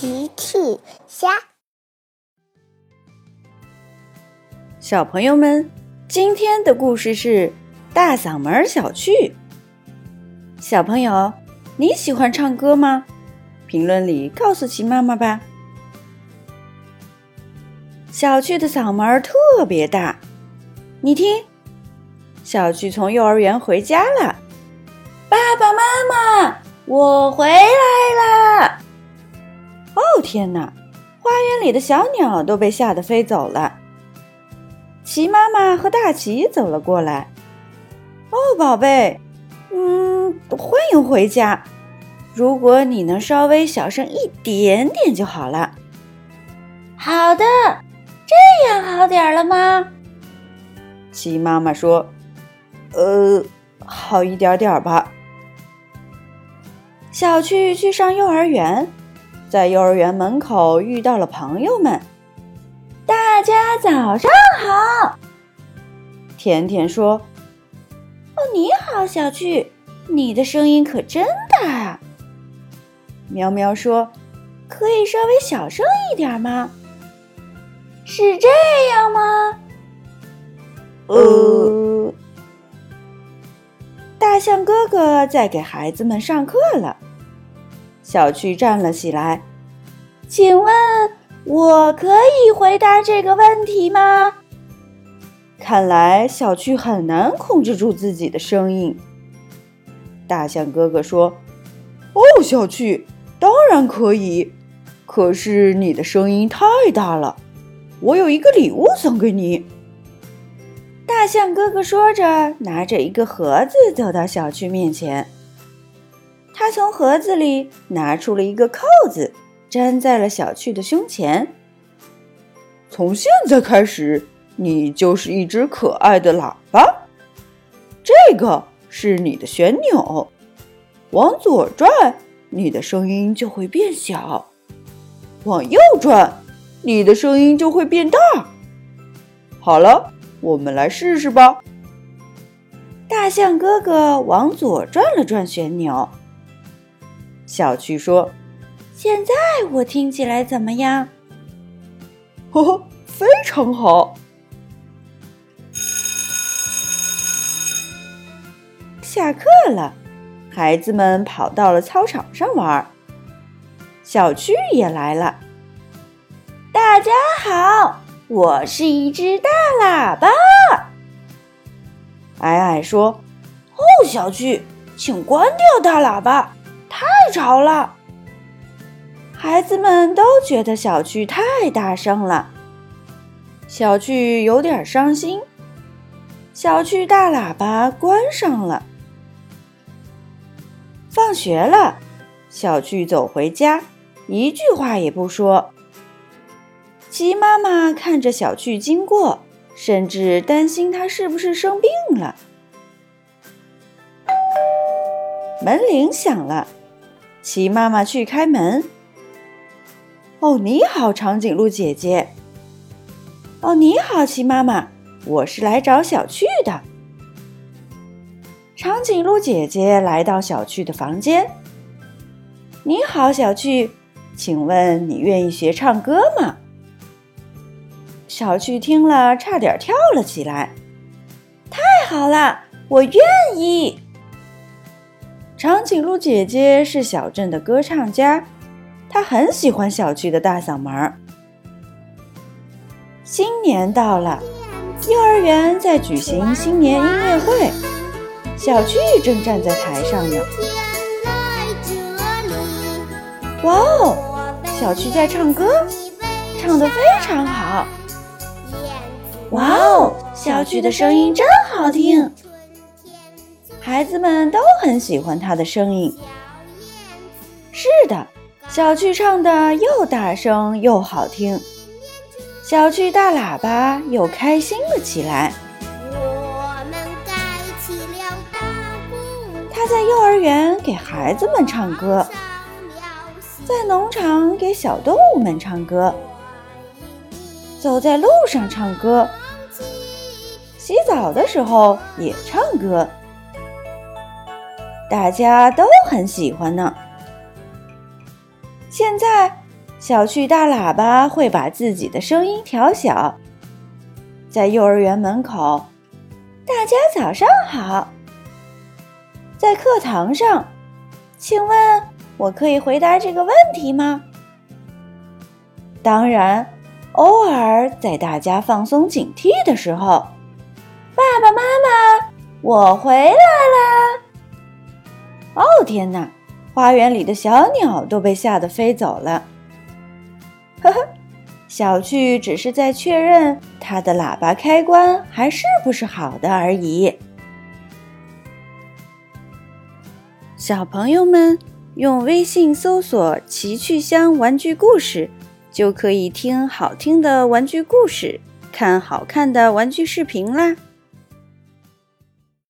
奇趣虾，小朋友们，今天的故事是大嗓门小趣。小朋友，你喜欢唱歌吗？评论里告诉奇妈妈吧。小趣的嗓门特别大，你听，小趣从幼儿园回家了，爸爸妈妈，我回来！天哪，花园里的小鸟都被吓得飞走了。齐妈妈和大齐走了过来，哦，宝贝，嗯，欢迎回家。如果你能稍微小声一点点就好了。好的，这样好点了吗？齐妈妈说：“呃，好一点点吧。”小趣去上幼儿园，在幼儿园门口遇到了朋友们。大家早上好。甜甜说：“哦，你好，小趣，你的声音可真大啊。”喵喵说：“可以稍微小声一点吗？是这样吗？”呃，大象哥哥在给孩子们上课了。小趣站了起来，请问我可以回答这个问题吗？看来小趣很难控制住自己的声音。大象哥哥说：“哦，小趣。”当然可以，可是你的声音太大了。我有一个礼物送给你。大象哥哥说着，拿着一个盒子走到小趣面前。他从盒子里拿出了一个扣子，粘在了小趣的胸前。从现在开始，你就是一只可爱的喇叭。这个是你的旋钮，往左转。你的声音就会变小，往右转，你的声音就会变大。好了，我们来试试吧。大象哥哥往左转了转旋钮。小趣说：“现在我听起来怎么样？”“呵呵，非常好。”下课了。孩子们跑到了操场上玩，小趣也来了。大家好，我是一只大喇叭。矮矮说：“哦，小趣，请关掉大喇叭，太吵了。”孩子们都觉得小趣太大声了，小趣有点伤心。小趣大喇叭关上了。放学了，小趣走回家，一句话也不说。鸡妈妈看着小趣经过，甚至担心他是不是生病了。门铃响了，齐妈妈去开门。哦，你好，长颈鹿姐姐。哦，你好，齐妈妈，我是来找小趣的。长颈鹿姐姐来到小趣的房间。你好，小趣，请问你愿意学唱歌吗？小趣听了，差点跳了起来。太好了，我愿意。长颈鹿姐姐是小镇的歌唱家，她很喜欢小趣的大嗓门儿。新年到了，幼儿园在举行新年音乐会。小趣正站在台上呢。哇哦，小趣在唱歌，唱得非常好。哇哦，小趣的声音真好听。孩子们都很喜欢他的声音。是的，小趣唱的又大声又好听，小趣大喇叭又开心了起来。他在幼儿园给孩子们唱歌，在农场给小动物们唱歌，走在路上唱歌，洗澡的时候也唱歌，大家都很喜欢呢。现在小趣大喇叭会把自己的声音调小。在幼儿园门口，大家早上好。在课堂上，请问我可以回答这个问题吗？当然，偶尔在大家放松警惕的时候，爸爸妈妈，我回来啦！哦天哪，花园里的小鸟都被吓得飞走了。呵呵，小趣只是在确认它的喇叭开关还是不是好的而已。小朋友们用微信搜索“奇趣箱玩具故事”。就可以听好听的玩具故事，看好看的玩具视频啦。